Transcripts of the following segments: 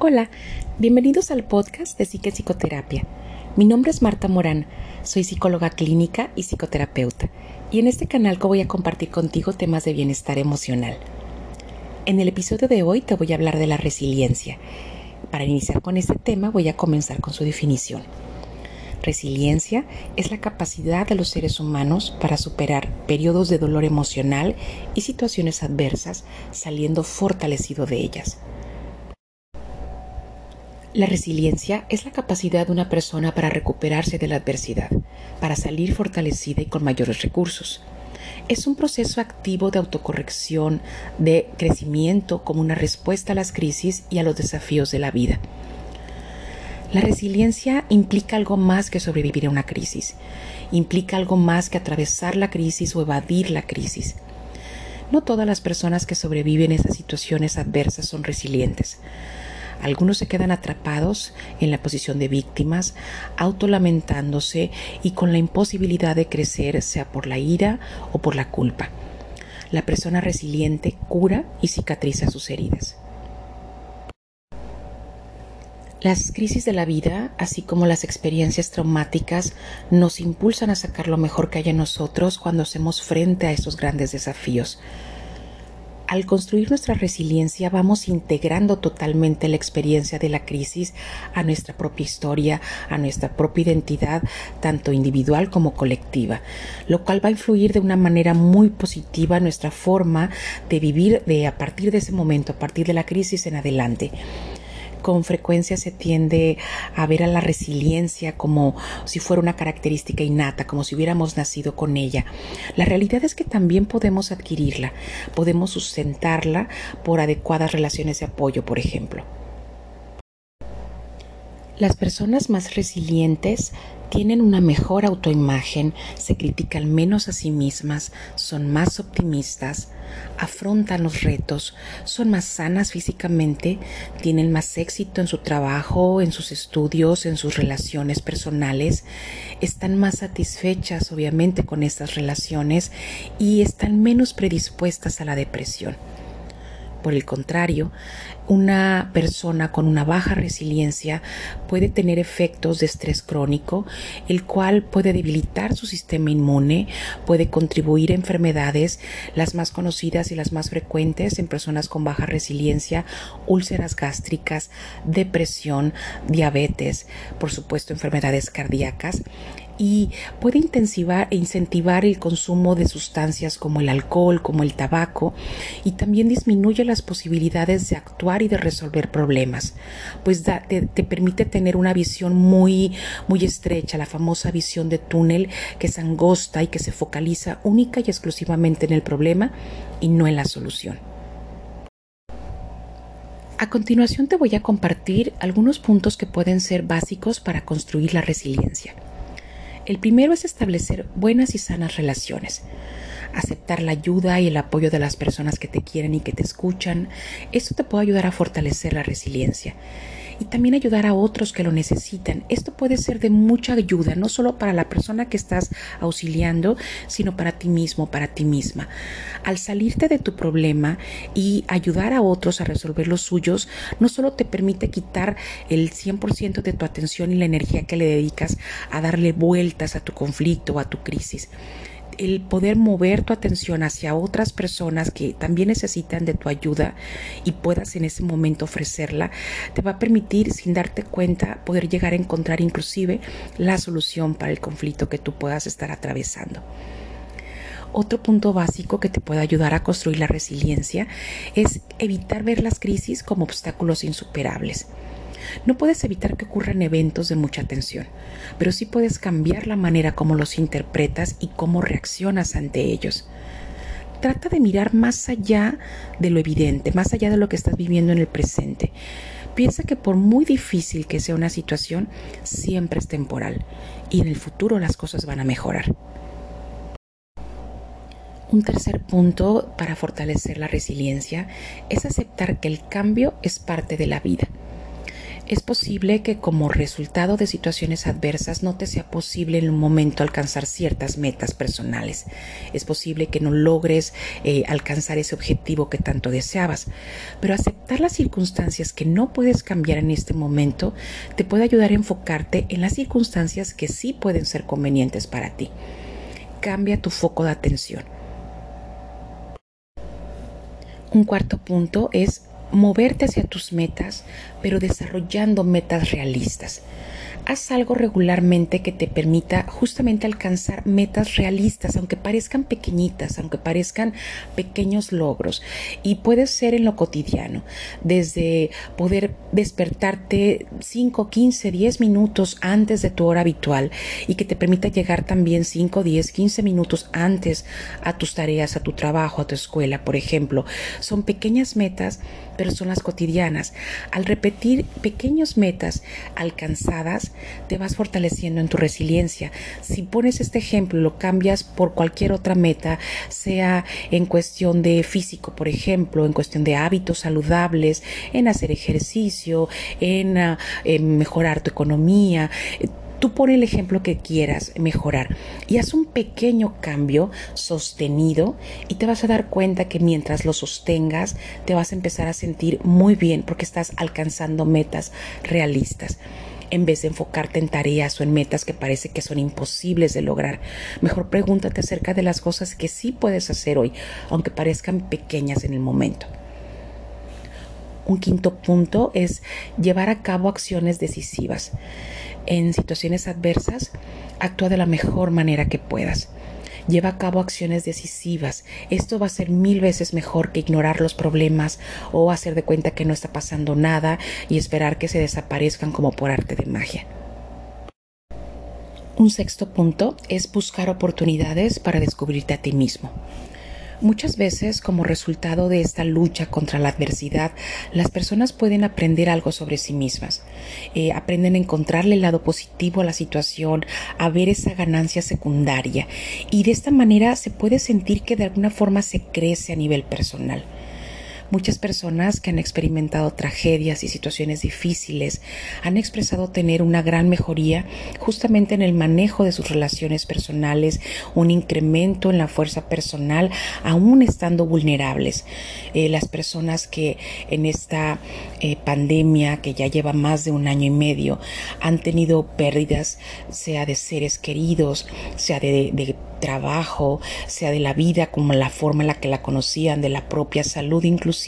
Hola, bienvenidos al podcast de Psique Psicoterapia. Mi nombre es Marta Morán, soy psicóloga clínica y psicoterapeuta, y en este canal voy a compartir contigo temas de bienestar emocional. En el episodio de hoy te voy a hablar de la resiliencia. Para iniciar con este tema voy a comenzar con su definición. Resiliencia es la capacidad de los seres humanos para superar periodos de dolor emocional y situaciones adversas saliendo fortalecido de ellas. La resiliencia es la capacidad de una persona para recuperarse de la adversidad, para salir fortalecida y con mayores recursos. Es un proceso activo de autocorrección, de crecimiento como una respuesta a las crisis y a los desafíos de la vida. La resiliencia implica algo más que sobrevivir a una crisis, implica algo más que atravesar la crisis o evadir la crisis. No todas las personas que sobreviven a esas situaciones adversas son resilientes. Algunos se quedan atrapados en la posición de víctimas, autolamentándose y con la imposibilidad de crecer, sea por la ira o por la culpa. La persona resiliente cura y cicatriza sus heridas. Las crisis de la vida, así como las experiencias traumáticas, nos impulsan a sacar lo mejor que hay en nosotros cuando hacemos frente a estos grandes desafíos al construir nuestra resiliencia vamos integrando totalmente la experiencia de la crisis a nuestra propia historia, a nuestra propia identidad, tanto individual como colectiva, lo cual va a influir de una manera muy positiva nuestra forma de vivir de a partir de ese momento, a partir de la crisis en adelante con frecuencia se tiende a ver a la resiliencia como si fuera una característica innata, como si hubiéramos nacido con ella. La realidad es que también podemos adquirirla, podemos sustentarla por adecuadas relaciones de apoyo, por ejemplo. Las personas más resilientes tienen una mejor autoimagen, se critican menos a sí mismas, son más optimistas, afrontan los retos, son más sanas físicamente, tienen más éxito en su trabajo, en sus estudios, en sus relaciones personales, están más satisfechas obviamente con estas relaciones y están menos predispuestas a la depresión. Por el contrario, una persona con una baja resiliencia puede tener efectos de estrés crónico, el cual puede debilitar su sistema inmune, puede contribuir a enfermedades, las más conocidas y las más frecuentes en personas con baja resiliencia, úlceras gástricas, depresión, diabetes, por supuesto enfermedades cardíacas y puede intensivar e incentivar el consumo de sustancias como el alcohol, como el tabaco y también disminuye las posibilidades de actuar y de resolver problemas, pues te, te, permite tener una visión muy muy estrecha, la famosa visión de túnel que es angosta y que se focaliza única y exclusivamente en el problema y no en la solución. A continuación te voy a compartir algunos puntos que pueden ser básicos para construir la resiliencia. El primero es establecer buenas y sanas relaciones. Aceptar la ayuda y el apoyo de las personas que te quieren y que te escuchan. Esto te puede ayudar a fortalecer la resiliencia y también ayudar a otros que lo necesitan. Esto puede ser de mucha ayuda, no solo para la persona que estás auxiliando, sino para ti mismo, para ti misma. Al salirte de tu problema y ayudar a otros a resolver los suyos, no solo te permite quitar el 100% de tu atención y la energía que le dedicas a darle vueltas a tu conflicto o a tu crisis, el poder mover tu atención hacia otras personas que también necesitan de tu ayuda y puedas en ese momento ofrecerla, te va a permitir, sin darte cuenta, poder llegar a encontrar inclusive la solución para el conflicto que tú puedas estar atravesando. Otro punto básico que te puede ayudar a construir la resiliencia es evitar ver las crisis como obstáculos insuperables. No puedes evitar que ocurran eventos de mucha tensión, pero sí puedes cambiar la manera como los interpretas y cómo reaccionas ante ellos. Trata de mirar más allá de lo evidente, más allá de lo que estás viviendo en el presente. Piensa que por muy difícil que sea una situación, siempre es temporal y en el futuro las cosas van a mejorar. Un tercer punto para fortalecer la resiliencia es aceptar que el cambio es parte de la vida Es posible que como resultado de situaciones adversas no te sea posible en un momento alcanzar ciertas metas personales. Es posible que no logres eh, alcanzar ese objetivo que tanto deseabas. Pero aceptar las circunstancias que no puedes cambiar en este momento te puede ayudar a enfocarte en las circunstancias que sí pueden ser convenientes para ti. Cambia tu foco de atención. Un cuarto punto es moverte hacia tus metas, pero desarrollando metas realistas haz algo regularmente que te permita justamente alcanzar metas realistas, aunque parezcan pequeñitas, aunque parezcan pequeños logros. Y puede ser en lo cotidiano, desde poder despertarte 5, 15, 10 minutos antes de tu hora habitual y que te permita llegar también 5, 10, 15 minutos antes a tus tareas, a tu trabajo, a tu escuela, por ejemplo. Son pequeñas metas, pero son las cotidianas. Al repetir pequeñas metas alcanzadas, te vas fortaleciendo en tu resiliencia. Si pones este ejemplo, lo cambias por cualquier otra meta, sea en cuestión de físico, por ejemplo, en cuestión de hábitos saludables, en hacer ejercicio, en, ah, mejorar tu economía, Tú pon el ejemplo que quieras mejorar y haz un pequeño cambio sostenido y te vas a dar cuenta que mientras lo sostengas te vas a empezar a sentir muy bien porque estás alcanzando metas realistas en vez de enfocarte en tareas o en metas que parece que son imposibles de lograr. Mejor pregúntate acerca de las cosas que sí puedes hacer hoy, aunque parezcan pequeñas en el momento. Un quinto punto es llevar a cabo acciones decisivas. En situaciones adversas, actúa de la mejor manera que puedas lleva a cabo acciones decisivas. Esto va a ser mil veces mejor que ignorar los problemas o hacer de cuenta que no está pasando nada y esperar que se desaparezcan como por arte de magia. Un sexto punto es buscar oportunidades para descubrirte a ti mismo. Muchas veces, como resultado de esta lucha contra la adversidad, las personas pueden aprender algo sobre sí mismas. Eh, aprenden a encontrarle el lado positivo a la situación, a ver esa ganancia secundaria. Y de esta manera se puede sentir que de alguna forma se crece a nivel personal. Muchas personas que han experimentado tragedias y situaciones difíciles han expresado tener una gran mejoría justamente en el manejo de sus relaciones personales, un incremento en la fuerza personal, aún estando vulnerables. Eh, las personas que en esta eh, pandemia, que ya lleva más de un año y medio, han tenido pérdidas, sea de seres queridos, sea de, de trabajo, sea de la vida como la forma en la que la conocían, de la propia salud inclusive,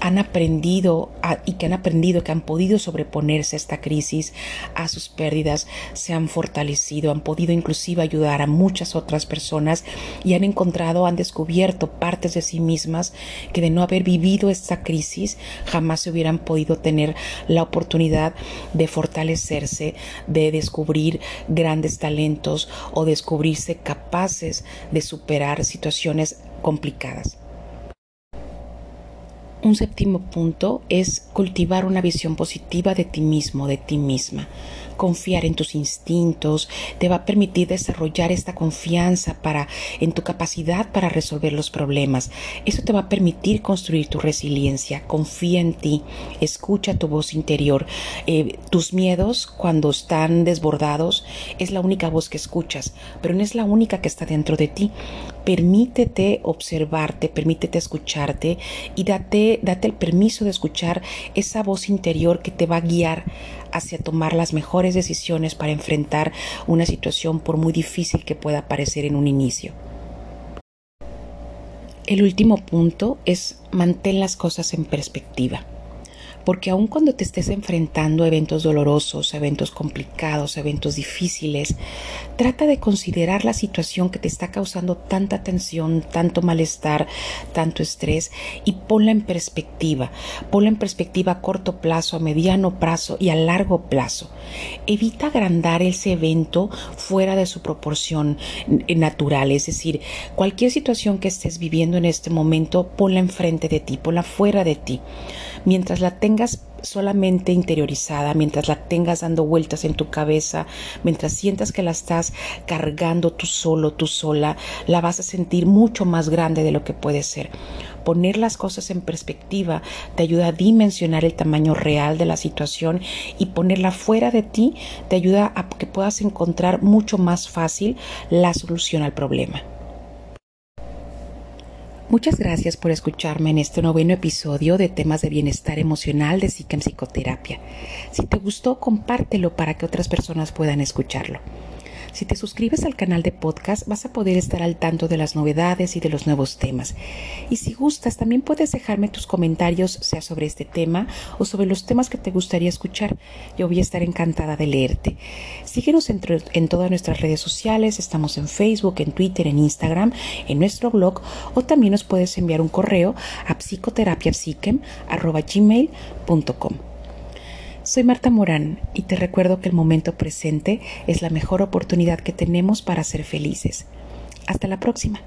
han aprendido y que han aprendido, que han podido sobreponerse a esta crisis, a sus pérdidas, se han fortalecido, han podido inclusive ayudar a muchas otras personas y han encontrado, han descubierto partes de sí mismas que de no haber vivido esta crisis jamás se hubieran podido tener la oportunidad de fortalecerse, de descubrir grandes talentos o descubrirse capaces de superar situaciones complicadas. Un séptimo punto es cultivar una visión positiva de ti mismo, de ti misma confiar en tus instintos, te va a permitir desarrollar esta confianza para en tu capacidad para resolver los problemas. Eso te va a permitir construir tu resiliencia. Confía en ti, escucha tu voz interior. Eh, tus miedos cuando están desbordados es la única voz que escuchas, pero no es la única que está dentro de ti. Permítete observarte, permítete escucharte y date, date el permiso de escuchar esa voz interior que te va a guiar hacia tomar las mejores decisiones para enfrentar una situación por muy difícil que pueda parecer en un inicio. El último punto es mantén las cosas en perspectiva porque aun cuando te estés enfrentando a eventos dolorosos, eventos complicados, eventos difíciles, trata de considerar la situación que te está causando tanta tensión, tanto malestar, tanto estrés y ponla en perspectiva. Ponla en perspectiva a corto plazo, a mediano plazo y a largo plazo. Evita agrandar ese evento fuera de su proporción natural, es decir, cualquier situación que estés viviendo en este momento, ponla enfrente de ti, ponla fuera de ti mientras la tengas solamente interiorizada, mientras la tengas dando vueltas en tu cabeza, mientras sientas que la estás cargando tú solo, tú sola, la vas a sentir mucho más grande de lo que puede ser. Poner las cosas en perspectiva te ayuda a dimensionar el tamaño real de la situación y ponerla fuera de ti te ayuda a que puedas encontrar mucho más fácil la solución al problema. Muchas gracias por escucharme en este noveno episodio de temas de bienestar emocional de Psique Psicoterapia. Si te gustó, compártelo para que otras personas puedan escucharlo. Si te suscribes al canal de podcast vas a poder estar al tanto de las novedades y de los nuevos temas. Y si gustas, también puedes dejarme tus comentarios, sea sobre este tema o sobre los temas que te gustaría escuchar. Yo voy a estar encantada de leerte. Síguenos en, todas nuestras redes sociales, estamos en Facebook, en Twitter, en Instagram, en nuestro blog o también nos puedes enviar un correo a psicoterapiapsiquem.com. Soy Marta Morán y te recuerdo que el momento presente es la mejor oportunidad que tenemos para ser felices. Hasta la próxima.